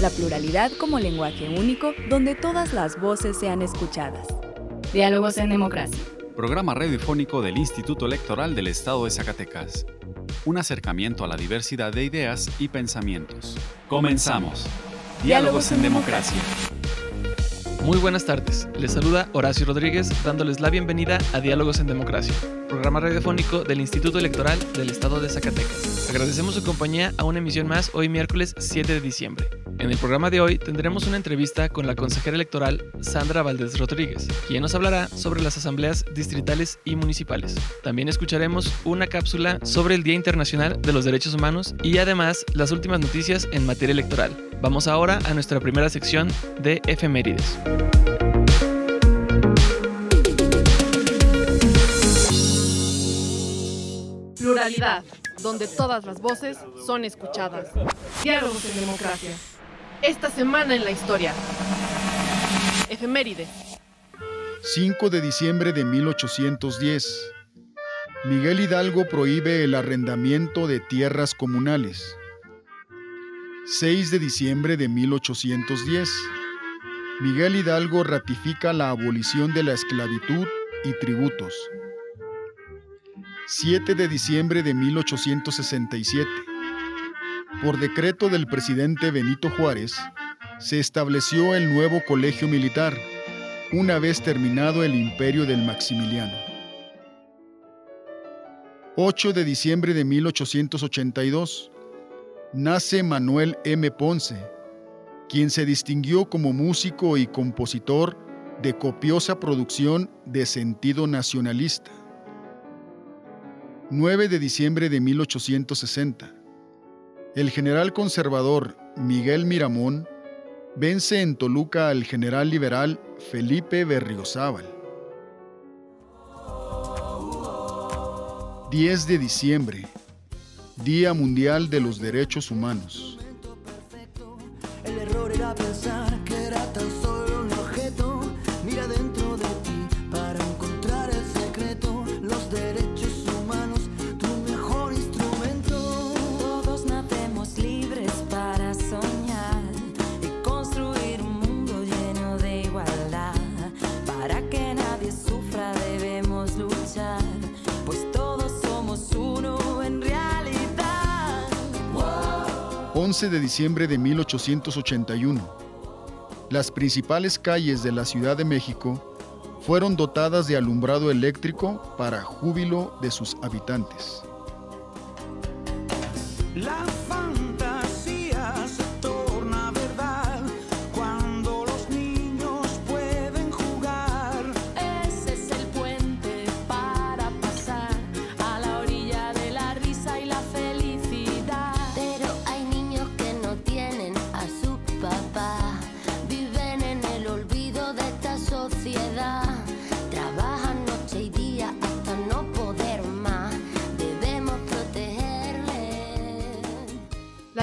La pluralidad como lenguaje único donde todas las voces sean escuchadas. Diálogos en Democracia. Programa radiofónico del Instituto Electoral del Estado de Zacatecas. Un acercamiento a la diversidad de ideas y pensamientos. Comenzamos. Diálogos en Democracia. Muy buenas tardes. Les saluda Horacio Rodríguez dándoles la bienvenida a Diálogos en Democracia, programa radiofónico del Instituto Electoral del Estado de Zacatecas. Agradecemos su compañía a una emisión más hoy miércoles 7 de diciembre. En el programa de hoy tendremos una entrevista con la consejera electoral Sandra Valdés Rodríguez, quien nos hablará sobre las asambleas distritales y municipales. También escucharemos una cápsula sobre el Día Internacional de los Derechos Humanos y además las últimas noticias en materia electoral. Vamos ahora a nuestra primera sección de efemérides. Pluralidad, donde todas las voces son escuchadas. Diálogos en democracia. Esta semana en la historia. Efeméride. 5 de diciembre de 1810. Miguel Hidalgo prohíbe el arrendamiento de tierras comunales. 6 de diciembre de 1810. Miguel Hidalgo ratifica la abolición de la esclavitud y tributos. 7 de diciembre de 1867 por decreto del presidente Benito Juárez, se estableció el nuevo colegio militar, una vez terminado el imperio del Maximiliano. 8 de diciembre de 1882, nace Manuel M. Ponce, quien se distinguió como músico y compositor de copiosa producción de sentido nacionalista. 9 de diciembre de 1860, el general conservador Miguel Miramón vence en Toluca al general liberal Felipe Berriozábal. 10 de diciembre, Día Mundial de los Derechos Humanos. El error era pensar que era tan solo 11 de diciembre de 1881. Las principales calles de la Ciudad de México fueron dotadas de alumbrado eléctrico para júbilo de sus habitantes.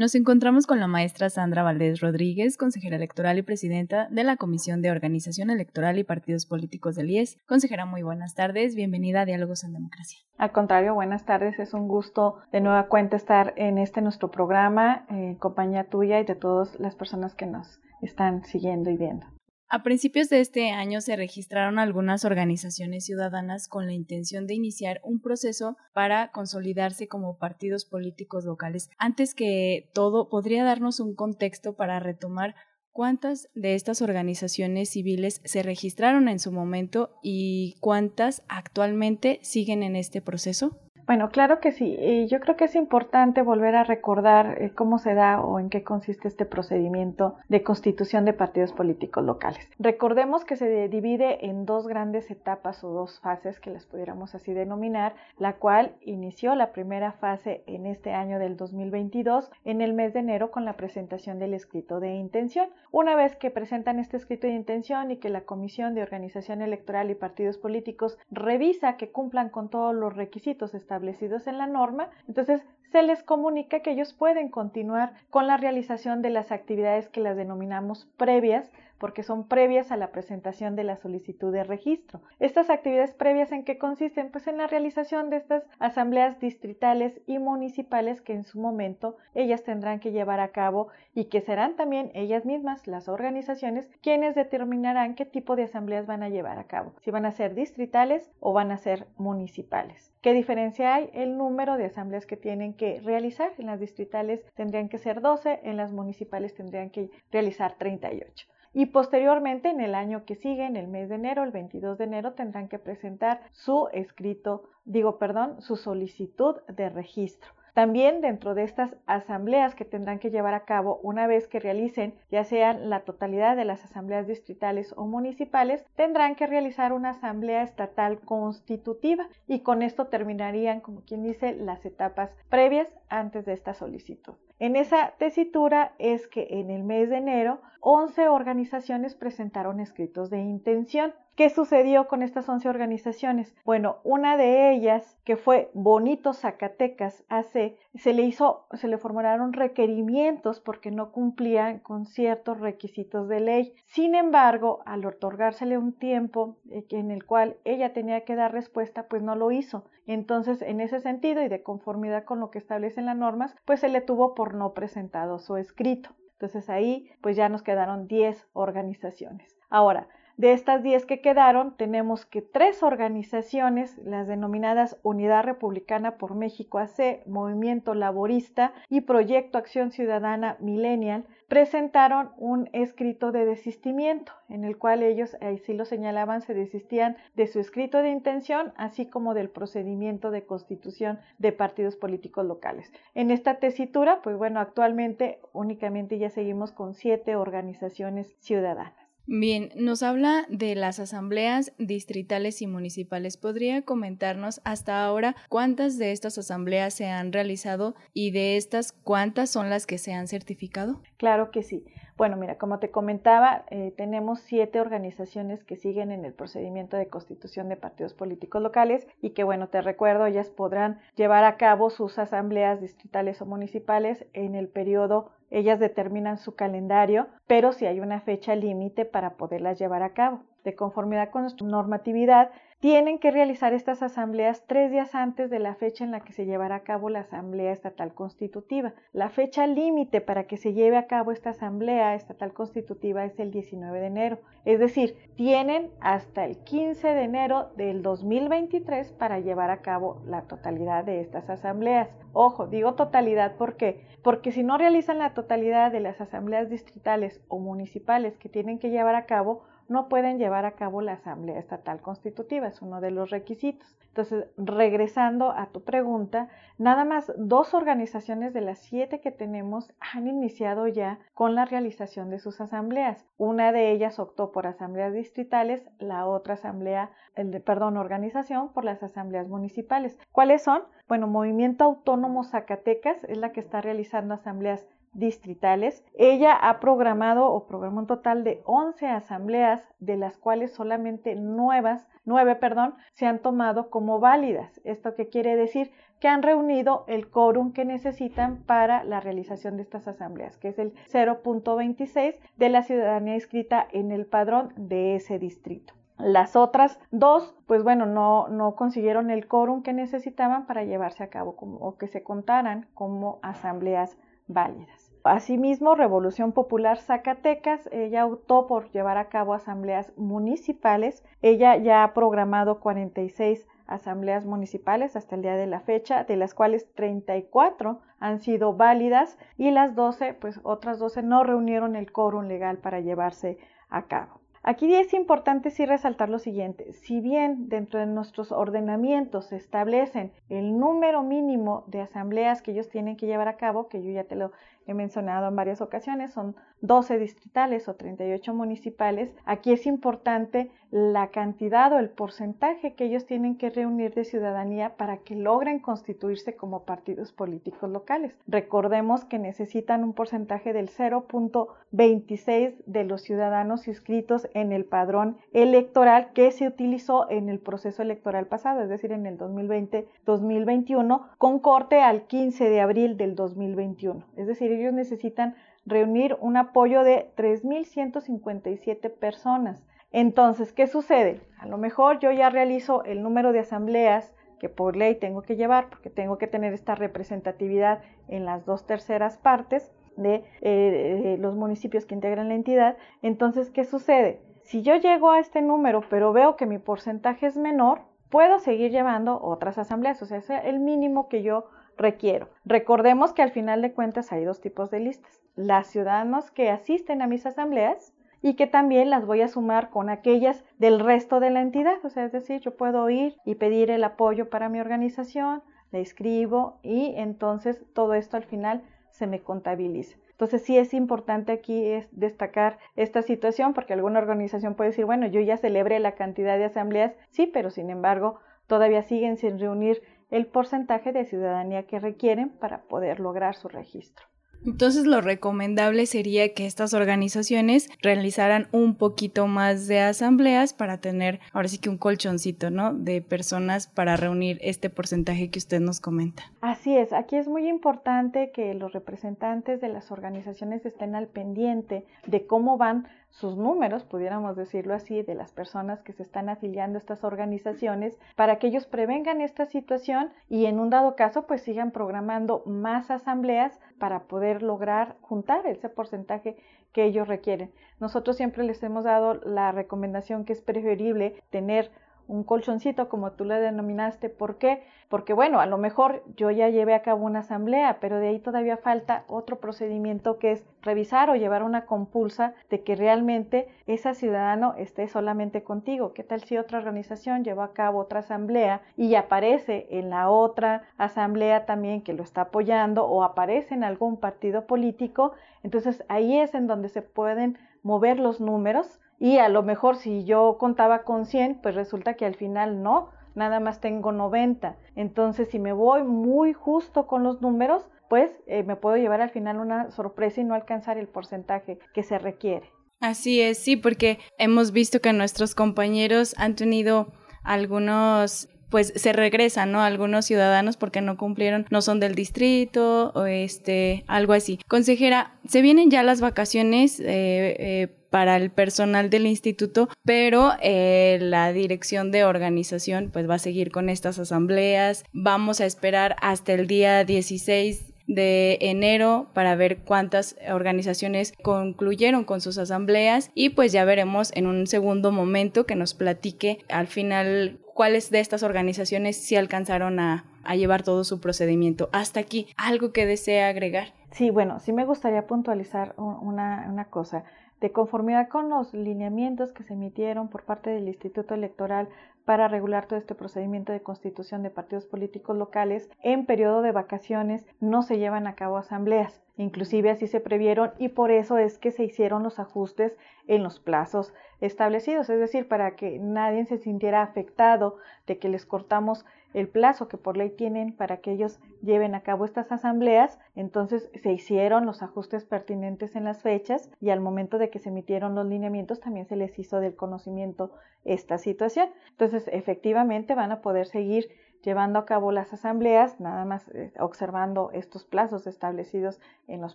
Nos encontramos con la maestra Sandra Valdés Rodríguez, consejera electoral y presidenta de la Comisión de Organización Electoral y Partidos Políticos del IES. Consejera, muy buenas tardes. Bienvenida a Diálogos en Democracia. Al contrario, buenas tardes. Es un gusto de nueva cuenta estar en este nuestro programa, en compañía tuya y de todas las personas que nos están siguiendo y viendo. A principios de este año se registraron algunas organizaciones ciudadanas con la intención de iniciar un proceso para consolidarse como partidos políticos locales. Antes que todo, ¿podría darnos un contexto para retomar cuántas de estas organizaciones civiles se registraron en su momento y cuántas actualmente siguen en este proceso? Bueno, claro que sí. Y yo creo que es importante volver a recordar eh, cómo se da o en qué consiste este procedimiento de constitución de partidos políticos locales. Recordemos que se divide en dos grandes etapas o dos fases que las pudiéramos así denominar, la cual inició la primera fase en este año del 2022 en el mes de enero con la presentación del escrito de intención. Una vez que presentan este escrito de intención y que la Comisión de Organización Electoral y Partidos Políticos revisa que cumplan con todos los requisitos establecidos establecidos en la norma, entonces se les comunica que ellos pueden continuar con la realización de las actividades que las denominamos previas porque son previas a la presentación de la solicitud de registro. Estas actividades previas en qué consisten? Pues en la realización de estas asambleas distritales y municipales que en su momento ellas tendrán que llevar a cabo y que serán también ellas mismas, las organizaciones, quienes determinarán qué tipo de asambleas van a llevar a cabo, si van a ser distritales o van a ser municipales. ¿Qué diferencia hay? El número de asambleas que tienen que realizar. En las distritales tendrían que ser 12, en las municipales tendrían que realizar 38 y posteriormente en el año que sigue, en el mes de enero, el 22 de enero, tendrán que presentar su escrito, digo, perdón, su solicitud de registro. También dentro de estas asambleas que tendrán que llevar a cabo una vez que realicen ya sean la totalidad de las asambleas distritales o municipales, tendrán que realizar una asamblea estatal constitutiva y con esto terminarían, como quien dice, las etapas previas antes de esta solicitud. En esa tesitura es que en el mes de enero 11 organizaciones presentaron escritos de intención. ¿Qué sucedió con estas 11 organizaciones? Bueno, una de ellas, que fue Bonito Zacatecas AC, se le hizo, se le formularon requerimientos porque no cumplían con ciertos requisitos de ley. Sin embargo, al otorgársele un tiempo eh, en el cual ella tenía que dar respuesta, pues no lo hizo. Entonces, en ese sentido y de conformidad con lo que establecen las normas, pues se le tuvo por no presentado su escrito. Entonces ahí pues ya nos quedaron 10 organizaciones. Ahora, de estas 10 que quedaron, tenemos que tres organizaciones, las denominadas Unidad Republicana por México AC, Movimiento Laborista y Proyecto Acción Ciudadana Millennial, presentaron un escrito de desistimiento, en el cual ellos, así lo señalaban, se desistían de su escrito de intención, así como del procedimiento de constitución de partidos políticos locales. En esta tesitura, pues bueno, actualmente únicamente ya seguimos con siete organizaciones ciudadanas. Bien, nos habla de las asambleas distritales y municipales. ¿Podría comentarnos hasta ahora cuántas de estas asambleas se han realizado y de estas cuántas son las que se han certificado? Claro que sí. Bueno, mira, como te comentaba, eh, tenemos siete organizaciones que siguen en el procedimiento de constitución de partidos políticos locales y que, bueno, te recuerdo, ellas podrán llevar a cabo sus asambleas distritales o municipales en el periodo ellas determinan su calendario, pero si hay una fecha límite para poderlas llevar a cabo. De conformidad con nuestra normatividad, tienen que realizar estas asambleas tres días antes de la fecha en la que se llevará a cabo la Asamblea Estatal Constitutiva. La fecha límite para que se lleve a cabo esta Asamblea Estatal Constitutiva es el 19 de enero. Es decir, tienen hasta el 15 de enero del 2023 para llevar a cabo la totalidad de estas asambleas. Ojo, digo totalidad porque porque si no realizan la totalidad de las asambleas distritales o municipales que tienen que llevar a cabo, no pueden llevar a cabo la Asamblea Estatal Constitutiva, es uno de los requisitos. Entonces, regresando a tu pregunta, nada más dos organizaciones de las siete que tenemos han iniciado ya con la realización de sus asambleas. Una de ellas optó por asambleas distritales, la otra asamblea, el perdón, organización por las asambleas municipales. ¿Cuáles son? Bueno, Movimiento Autónomo Zacatecas es la que está realizando asambleas distritales. Ella ha programado o programó un total de 11 asambleas, de las cuales solamente nuevas, 9 perdón, se han tomado como válidas. ¿Esto quiere decir? Que han reunido el quórum que necesitan para la realización de estas asambleas, que es el 0.26 de la ciudadanía inscrita en el padrón de ese distrito. Las otras dos, pues bueno, no, no consiguieron el quórum que necesitaban para llevarse a cabo o que se contaran como asambleas válidas. Asimismo, Revolución Popular Zacatecas, ella optó por llevar a cabo asambleas municipales. Ella ya ha programado 46 asambleas municipales hasta el día de la fecha, de las cuales 34 han sido válidas y las 12, pues otras 12 no reunieron el quórum legal para llevarse a cabo. Aquí es importante sí resaltar lo siguiente, si bien dentro de nuestros ordenamientos se establecen el número mínimo de asambleas que ellos tienen que llevar a cabo, que yo ya te lo he mencionado en varias ocasiones, son 12 distritales o 38 municipales. Aquí es importante la cantidad o el porcentaje que ellos tienen que reunir de ciudadanía para que logren constituirse como partidos políticos locales. Recordemos que necesitan un porcentaje del 0.26 de los ciudadanos inscritos en el padrón electoral que se utilizó en el proceso electoral pasado, es decir, en el 2020-2021, con corte al 15 de abril del 2021. Es decir, ellos necesitan reunir un apoyo de 3.157 personas. Entonces, ¿qué sucede? A lo mejor yo ya realizo el número de asambleas que por ley tengo que llevar, porque tengo que tener esta representatividad en las dos terceras partes de, eh, los municipios que integran la entidad. Entonces, ¿qué sucede? Si yo llego a este número, pero veo que mi porcentaje es menor, puedo seguir llevando otras asambleas, o sea, es el mínimo que yo requiero. Recordemos que al final de cuentas hay dos tipos de listas. Las ciudadanos que asisten a mis asambleas y que también las voy a sumar con aquellas del resto de la entidad. O sea, es decir, yo puedo ir y pedir el apoyo para mi organización, la escribo y entonces todo esto al final se me contabiliza. Entonces sí es importante aquí es destacar esta situación porque alguna organización puede decir, bueno, yo ya celebré la cantidad de asambleas, sí, pero sin embargo todavía siguen sin reunir el porcentaje de ciudadanía que requieren para poder lograr su registro. Entonces lo recomendable sería que estas organizaciones realizaran un poquito más de asambleas para tener ahora sí que un colchoncito, ¿no? De personas para reunir este porcentaje que usted nos comenta. Así es, aquí es muy importante que los representantes de las organizaciones estén al pendiente de cómo van sus números, pudiéramos decirlo así, de las personas que se están afiliando a estas organizaciones para que ellos prevengan esta situación y en un dado caso pues sigan programando más asambleas para poder lograr juntar ese porcentaje que ellos requieren. Nosotros siempre les hemos dado la recomendación que es preferible tener un colchoncito como tú le denominaste. ¿Por qué? Porque bueno, a lo mejor yo ya llevé a cabo una asamblea, pero de ahí todavía falta otro procedimiento que es revisar o llevar una compulsa de que realmente ese ciudadano esté solamente contigo. ¿Qué tal si otra organización llevó a cabo otra asamblea y aparece en la otra asamblea también que lo está apoyando o aparece en algún partido político? Entonces ahí es en donde se pueden mover los números y a lo mejor si yo contaba con 100, pues resulta que al final no, nada más tengo 90. Entonces, si me voy muy justo con los números, pues eh, me puedo llevar al final una sorpresa y no alcanzar el porcentaje que se requiere. Así es, sí, porque hemos visto que nuestros compañeros han tenido algunos pues se regresan, ¿no? Algunos ciudadanos porque no cumplieron, no son del distrito o este, algo así. Consejera, se vienen ya las vacaciones eh, eh, para el personal del instituto, pero eh, la dirección de organización pues va a seguir con estas asambleas. Vamos a esperar hasta el día 16 de enero para ver cuántas organizaciones concluyeron con sus asambleas y pues ya veremos en un segundo momento que nos platique al final cuáles de estas organizaciones sí alcanzaron a, llevar todo su procedimiento. Hasta aquí, ¿algo que desea agregar? Sí, bueno, sí me gustaría puntualizar una, una cosa. De conformidad con los lineamientos que se emitieron por parte del Instituto Electoral para regular todo este procedimiento de constitución de partidos políticos locales, en periodo de vacaciones no se llevan a cabo asambleas. Inclusive así se previeron y por eso es que se hicieron los ajustes en los plazos establecidos, es decir, para que nadie se sintiera afectado de que les cortamos el plazo que por ley tienen para que ellos lleven a cabo estas asambleas, entonces se hicieron los ajustes pertinentes en las fechas y al momento de que se emitieron los lineamientos también se les hizo del conocimiento esta situación. Entonces, efectivamente van a poder seguir llevando a cabo las asambleas, nada más eh, observando estos plazos establecidos en los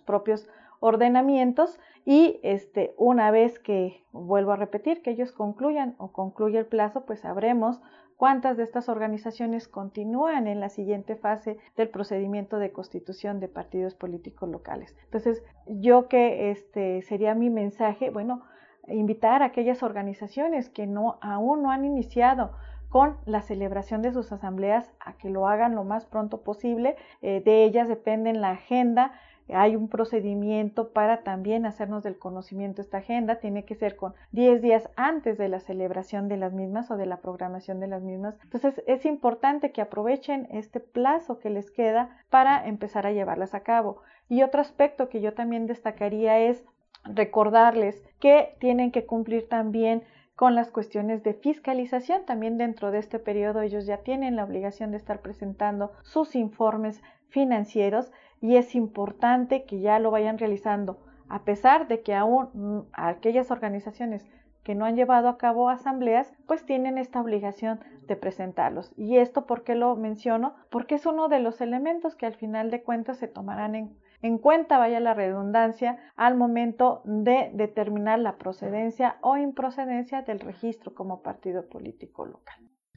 propios ordenamientos y este una vez que vuelvo a repetir que ellos concluyan o concluye el plazo, pues sabremos cuántas de estas organizaciones continúan en la siguiente fase del procedimiento de constitución de partidos políticos locales. Entonces, yo que este sería mi mensaje, bueno, invitar a aquellas organizaciones que no aún no han iniciado con la celebración de sus asambleas a que lo hagan lo más pronto posible. Eh, de ellas dependen la agenda hay un procedimiento para también hacernos del conocimiento esta agenda. Tiene que ser con 10 días antes de la celebración de las mismas o de la programación de las mismas. Entonces es importante que aprovechen este plazo que les queda para empezar a llevarlas a cabo. Y otro aspecto que yo también destacaría es recordarles que tienen que cumplir también con las cuestiones de fiscalización. También dentro de este periodo ellos ya tienen la obligación de estar presentando sus informes financieros y es importante que ya lo vayan realizando, a pesar de que aún mm, aquellas organizaciones que no han llevado a cabo asambleas, pues tienen esta obligación de presentarlos. ¿Y esto por qué lo menciono? Porque es uno de los elementos que al final de cuentas se tomarán en en cuenta, vaya la redundancia, al momento de determinar la procedencia o improcedencia del registro como partido político local.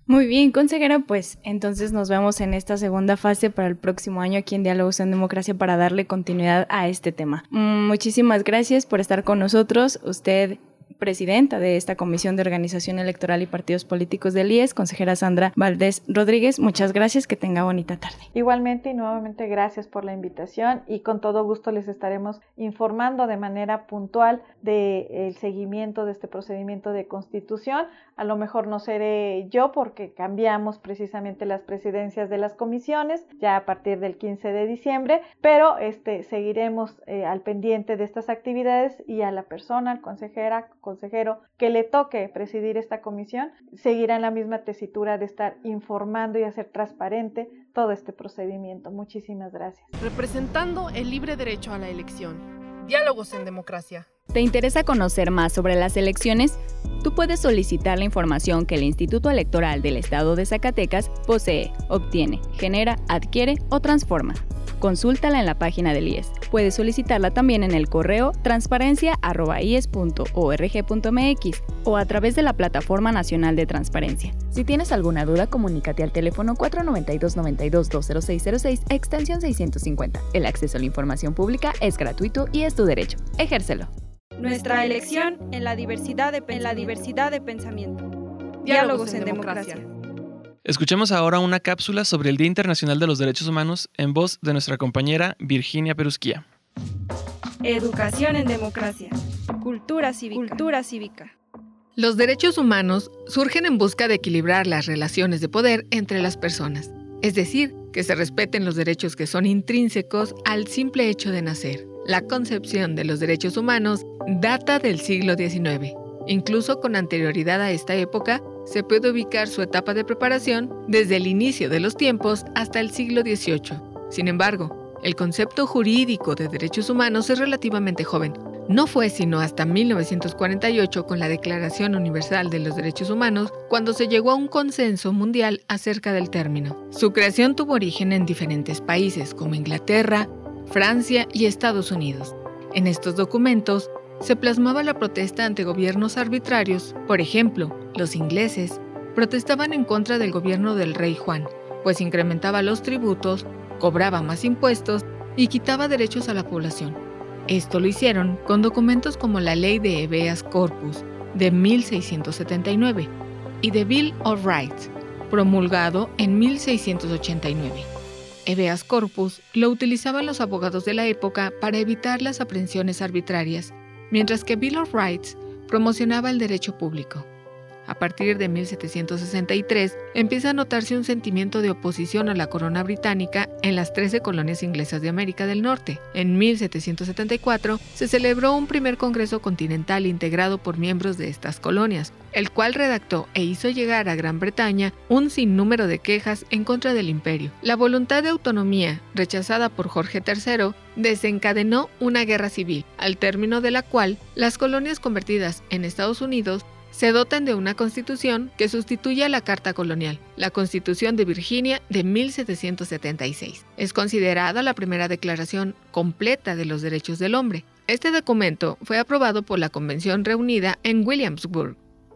Muy bien, consejera, pues entonces nos vemos en esta segunda fase para el próximo año aquí en Diálogos en Democracia para darle continuidad a este tema. Mm, muchísimas gracias por estar con nosotros. Usted presidenta de esta Comisión de Organización Electoral y Partidos Políticos del IES, consejera Sandra Valdés Rodríguez. Muchas gracias, que tenga bonita tarde. Igualmente y nuevamente gracias por la invitación y con todo gusto les estaremos informando de manera puntual del seguimiento de este procedimiento de constitución. A lo mejor no seré yo porque cambiamos precisamente las presidencias de las comisiones ya a partir del 15 de diciembre, pero este, seguiremos eh, al pendiente de estas actividades y a la persona, consejera, consejero que le toque presidir esta comisión, seguirá en la misma tesitura de estar informando y hacer transparente todo este procedimiento. Muchísimas gracias. Representando el libre derecho a la elección. Diálogos en democracia. ¿Te interesa conocer más sobre las elecciones? Tú puedes solicitar la información que el Instituto Electoral del Estado de Zacatecas posee, obtiene, genera, adquiere o transforma. Consúltala en la página del IES. Puedes solicitarla también en el correo transparencia.ies.org.mx o a través de la Plataforma Nacional de Transparencia. Si tienes alguna duda, comunícate al teléfono 492-92-20606, extensión 650. El acceso a la información pública es gratuito y es tu derecho. Ejércelo. Nuestra elección en la diversidad de, en la diversidad de pensamiento. Diálogos en democracia. Escuchemos ahora una cápsula sobre el Día Internacional de los Derechos Humanos en voz de nuestra compañera Virginia Perusquía. Educación en democracia. Cultura cívica. Cultura cívica. Los derechos humanos surgen en busca de equilibrar las relaciones de poder entre las personas, es decir, que se respeten los derechos que son intrínsecos al simple hecho de nacer. La concepción de los derechos humanos data del siglo XIX. Incluso con anterioridad a esta época, se puede ubicar su etapa de preparación desde el inicio de los tiempos hasta el siglo XVIII. Sin embargo, el concepto jurídico de derechos humanos es relativamente joven. No fue sino hasta 1948 con la Declaración Universal de los Derechos Humanos cuando se llegó a un consenso mundial acerca del término. Su creación tuvo origen en diferentes países como Inglaterra, Francia y Estados Unidos. En estos documentos se plasmaba la protesta ante gobiernos arbitrarios. Por ejemplo, los ingleses protestaban en contra del gobierno del rey Juan, pues incrementaba los tributos, cobraba más impuestos y quitaba derechos a la población. Esto lo hicieron con documentos como la Ley de Habeas Corpus de 1679 y The Bill of Rights, promulgado en 1689. Habeas corpus lo utilizaban los abogados de la época para evitar las aprehensiones arbitrarias mientras que Bill of Rights promocionaba el derecho público. A partir de 1763 empieza a notarse un sentimiento de oposición a la corona británica en las 13 colonias inglesas de América del Norte. En 1774 se celebró un primer Congreso Continental integrado por miembros de estas colonias, el cual redactó e hizo llegar a Gran Bretaña un sinnúmero de quejas en contra del imperio. La voluntad de autonomía, rechazada por Jorge III, desencadenó una guerra civil, al término de la cual las colonias convertidas en Estados Unidos se dotan de una constitución que sustituye a la Carta Colonial, la Constitución de Virginia de 1776. Es considerada la primera declaración completa de los derechos del hombre. Este documento fue aprobado por la Convención reunida en Williamsburg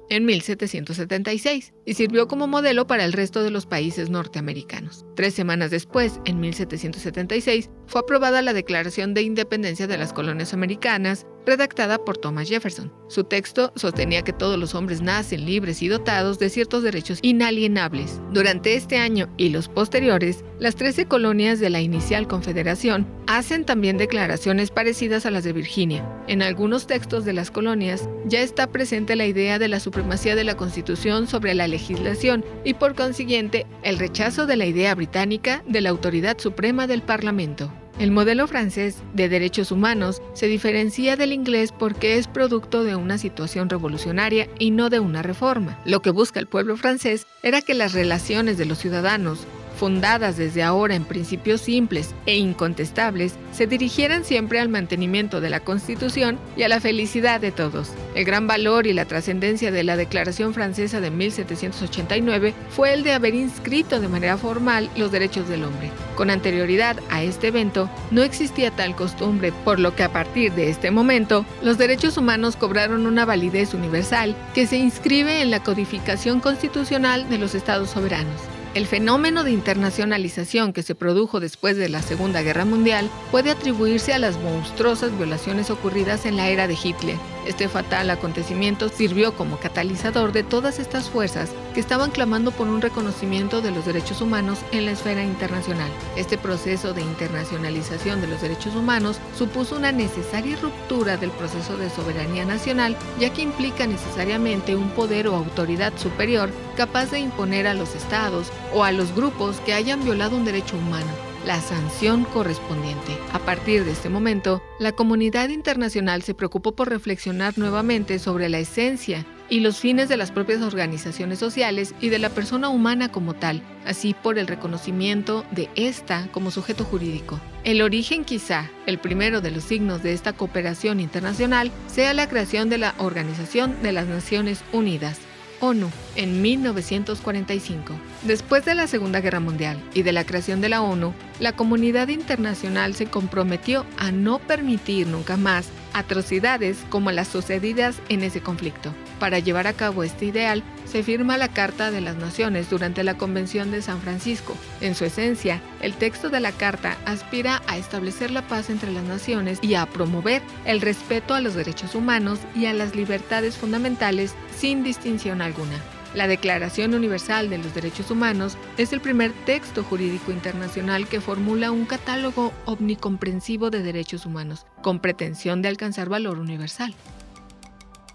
en 1776 y sirvió como modelo para el resto de los países norteamericanos. Tres semanas después, en 1776, fue aprobada la Declaración de Independencia de las Colonias Americanas redactada por Thomas Jefferson. Su texto sostenía que todos los hombres nacen libres y dotados de ciertos derechos inalienables. Durante este año y los posteriores, las 13 colonias de la inicial Confederación hacen también declaraciones parecidas a las de Virginia. En algunos textos de las colonias ya está presente la idea de la supremacía de la Constitución sobre la legislación y por consiguiente el rechazo de la idea británica de la autoridad suprema del Parlamento. El modelo francés de derechos humanos se diferencia del inglés porque es producto de una situación revolucionaria y no de una reforma. Lo que busca el pueblo francés era que las relaciones de los ciudadanos fundadas desde ahora en principios simples e incontestables, se dirigieran siempre al mantenimiento de la Constitución y a la felicidad de todos. El gran valor y la trascendencia de la Declaración Francesa de 1789 fue el de haber inscrito de manera formal los derechos del hombre. Con anterioridad a este evento, no existía tal costumbre, por lo que a partir de este momento, los derechos humanos cobraron una validez universal que se inscribe en la codificación constitucional de los estados soberanos. El fenómeno de internacionalización que se produjo después de la Segunda Guerra Mundial puede atribuirse a las monstruosas violaciones ocurridas en la era de Hitler. Este fatal acontecimiento sirvió como catalizador de todas estas fuerzas que estaban clamando por un reconocimiento de los derechos humanos en la esfera internacional. Este proceso de internacionalización de los derechos humanos supuso una necesaria ruptura del proceso de soberanía nacional, ya que implica necesariamente un poder o autoridad superior capaz de imponer a los estados o a los grupos que hayan violado un derecho humano la sanción correspondiente. A partir de este momento, la comunidad internacional se preocupó por reflexionar nuevamente sobre la esencia y los fines de las propias organizaciones sociales y de la persona humana como tal, así por el reconocimiento de esta como sujeto jurídico. El origen quizá, el primero de los signos de esta cooperación internacional, sea la creación de la Organización de las Naciones Unidas, ONU en 1945. Después de la Segunda Guerra Mundial y de la creación de la ONU, la comunidad internacional se comprometió a no permitir nunca más atrocidades como las sucedidas en ese conflicto. Para llevar a cabo este ideal, se firma la Carta de las Naciones durante la Convención de San Francisco. En su esencia, el texto de la Carta aspira a establecer la paz entre las naciones y a promover el respeto a los derechos humanos y a las libertades fundamentales sin distinción alguna. La Declaración Universal de los Derechos Humanos es el primer texto jurídico internacional que formula un catálogo omnicomprensivo de derechos humanos, con pretensión de alcanzar valor universal.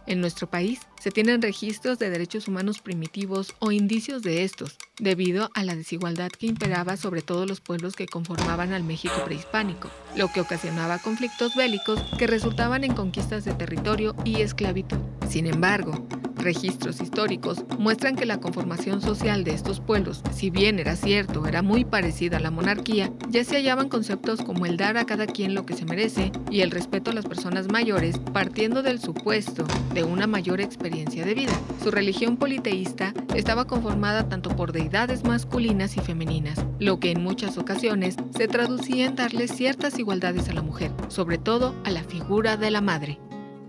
En nuestro país se tienen registros de derechos humanos primitivos o indicios de estos, debido a la desigualdad que imperaba sobre todos los pueblos que conformaban al México prehispánico, lo que ocasionaba conflictos bélicos que resultaban en conquistas de territorio y esclavitud. Sin embargo, registros históricos muestran que la conformación social de estos pueblos, si bien era cierto, era muy parecida a la monarquía, ya se hallaban conceptos como el dar a cada quien lo que se merece y el respeto a las personas mayores, partiendo del supuesto de una mayor experiencia de vida. Su religión politeísta estaba conformada tanto por deidades masculinas y femeninas, lo que en muchas ocasiones se traducía en darle ciertas igualdades a la mujer, sobre todo a la figura de la madre.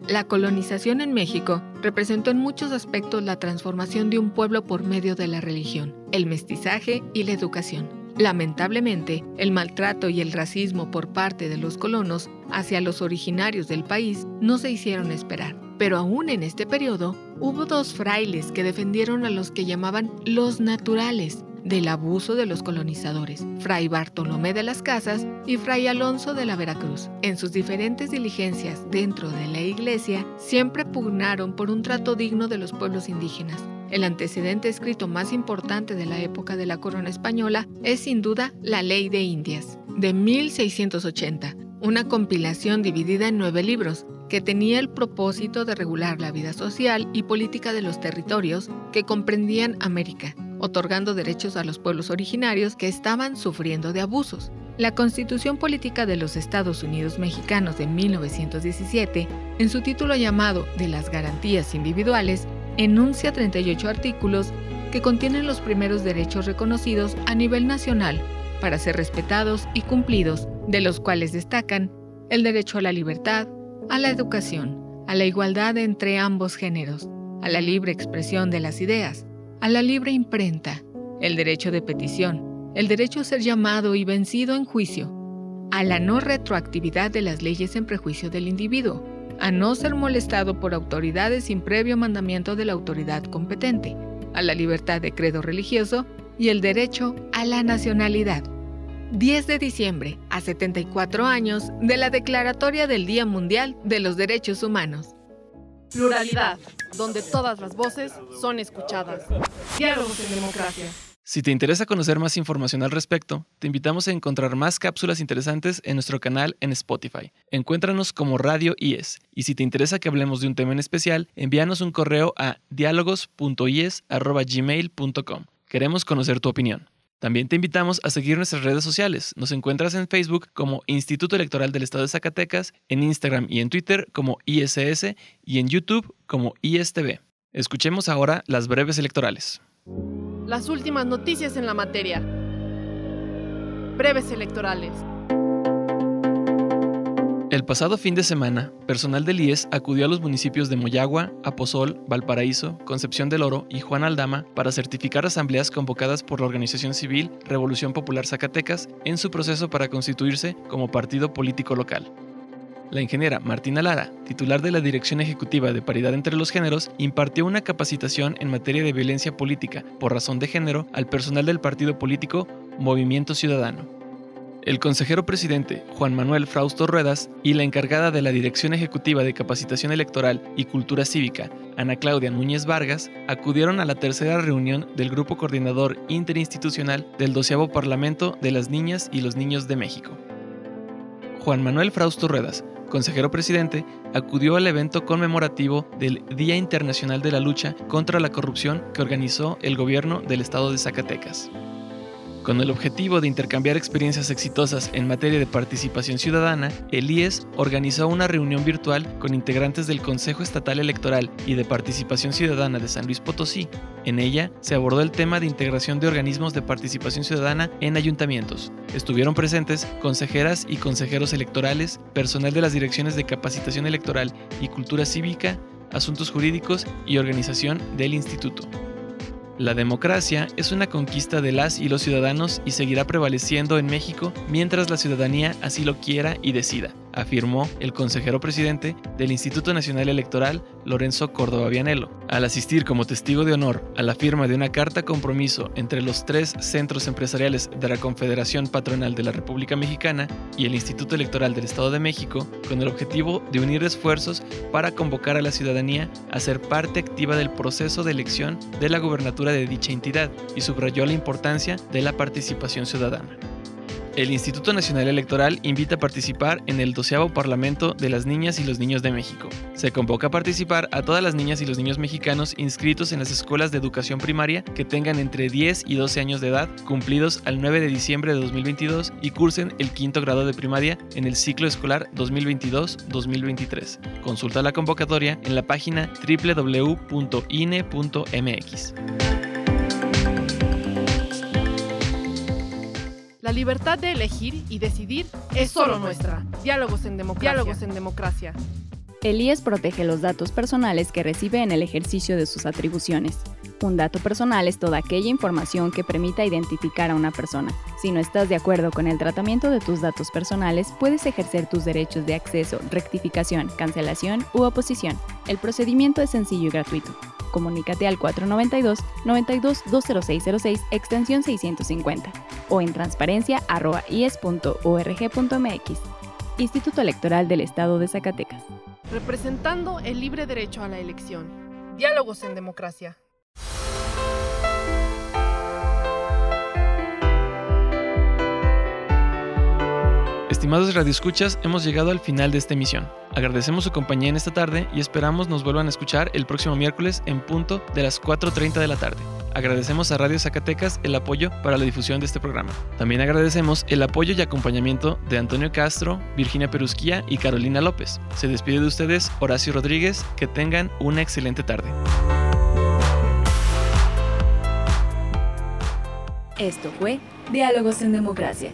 La colonización en México representó en muchos aspectos la transformación de un pueblo por medio de la religión, el mestizaje y la educación. Lamentablemente, el maltrato y el racismo por parte de los colonos hacia los originarios del país no se hicieron esperar. Pero aún en este periodo, hubo dos frailes que defendieron a los que llamaban los naturales, del abuso de los colonizadores, Fray Bartolomé de las Casas y Fray Alonso de la Veracruz. En sus diferentes diligencias dentro de la iglesia, siempre pugnaron por un trato digno de los pueblos indígenas. El antecedente escrito más importante de la época de la corona española es sin duda la Ley de Indias, de 1680, una compilación dividida en nueve libros, que tenía el propósito de regular la vida social y política de los territorios que comprendían América, otorgando derechos a los pueblos originarios que estaban sufriendo de abusos. La Constitución Política de los Estados Unidos Mexicanos de 1917, en su título llamado De las Garantías Individuales, enuncia 38 artículos que contienen los primeros derechos reconocidos a nivel nacional para ser respetados y cumplidos, de los cuales destacan el derecho a la libertad, a la educación, a la igualdad entre ambos géneros, a la libre expresión de las ideas, a la libre imprenta, el derecho de petición, el derecho a ser llamado y vencido en juicio, a la no retroactividad de las leyes en prejuicio del individuo, a no ser molestado por autoridades sin previo mandamiento de la autoridad competente, a la libertad de credo religioso y el derecho a la nacionalidad. 10 de diciembre, a 74 años de la Declaratoria del Día Mundial de los Derechos Humanos. Pluralidad, donde todas las voces son escuchadas. Diálogos en democracia. Si te interesa conocer más información al respecto, te invitamos a encontrar más cápsulas interesantes en nuestro canal en Spotify. Encuéntranos como Radio IES. Y si te interesa que hablemos de un tema en especial, envíanos un correo a diálogos.ies.gmail.com. Queremos conocer tu opinión. También te invitamos a seguir nuestras redes sociales. Nos encuentras en Facebook como Instituto Electoral del Estado de Zacatecas, en Instagram y en Twitter como ISS y en YouTube como ISTV. Escuchemos ahora las breves electorales. Las últimas noticias en la materia. Breves electorales. El pasado fin de semana, personal del IES acudió a los municipios de Moyagua, Aposol, Valparaíso, Concepción del Oro y Juan Aldama para certificar asambleas convocadas por la organización civil Revolución Popular Zacatecas en su proceso para constituirse como partido político local. La ingeniera Martina Lara, titular de la Dirección Ejecutiva de Paridad entre los Géneros, impartió una capacitación en materia de violencia política por razón de género al personal del partido político Movimiento Ciudadano. El consejero presidente, Juan Manuel Frausto Ruedas, y la encargada de la Dirección Ejecutiva de Capacitación Electoral y Cultura Cívica, Ana Claudia Núñez Vargas, acudieron a la tercera reunión del Grupo Coordinador Interinstitucional del 12 Parlamento de las Niñas y los Niños de México. Juan Manuel Frausto Ruedas, consejero presidente, acudió al evento conmemorativo del Día Internacional de la Lucha contra la Corrupción que organizó el gobierno del estado de Zacatecas. Con el objetivo de intercambiar experiencias exitosas en materia de participación ciudadana, el IES organizó una reunión virtual con integrantes del Consejo Estatal Electoral y de Participación Ciudadana de San Luis Potosí. En ella se abordó el tema de integración de organismos de participación ciudadana en ayuntamientos. Estuvieron presentes consejeras y consejeros electorales, personal de las direcciones de capacitación electoral y cultura cívica, asuntos jurídicos y organización del instituto. La democracia es una conquista de las y los ciudadanos y seguirá prevaleciendo en México mientras la ciudadanía así lo quiera y decida, afirmó el consejero presidente del Instituto Nacional Electoral, Lorenzo Córdoba Vianello, al asistir como testigo de honor a la firma de una carta compromiso entre los tres centros empresariales de la Confederación Patronal de la República Mexicana y el Instituto Electoral del Estado de México, con el objetivo de unir esfuerzos para convocar a la ciudadanía a ser parte activa del proceso de elección de la gubernatura de dicha entidad y subrayó la importancia de la participación ciudadana. El Instituto Nacional Electoral invita a participar en el 12 Parlamento de las Niñas y los Niños de México. Se convoca a participar a todas las niñas y los niños mexicanos inscritos en las escuelas de educación primaria que tengan entre 10 y 12 años de edad, cumplidos al 9 de diciembre de 2022 y cursen el quinto grado de primaria en el ciclo escolar 2022-2023. Consulta la convocatoria en la página www.ine.mx. La libertad de elegir y decidir es solo nuestra. Diálogos en democracia. Diálogos en democracia. El IES protege los datos personales que recibe en el ejercicio de sus atribuciones. Un dato personal es toda aquella información que permita identificar a una persona. Si no estás de acuerdo con el tratamiento de tus datos personales, puedes ejercer tus derechos de acceso, rectificación, cancelación u oposición. El procedimiento es sencillo y gratuito. Comunícate al 492-92-20606 extensión 650 o en transparencia.ies.org.mx. Instituto Electoral del Estado de Zacatecas. Representando el libre derecho a la elección. Diálogos en democracia. Estimados radioescuchas, hemos llegado al final de esta emisión. Agradecemos su compañía en esta tarde y esperamos nos vuelvan a escuchar el próximo miércoles en punto de las 4.30 de la tarde. Agradecemos a Radio Zacatecas el apoyo para la difusión de este programa. También agradecemos el apoyo y acompañamiento de Antonio Castro, Virginia Perusquía y Carolina López. Se despide de ustedes Horacio Rodríguez. Que tengan una excelente tarde. Esto fue Diálogos en Democracia.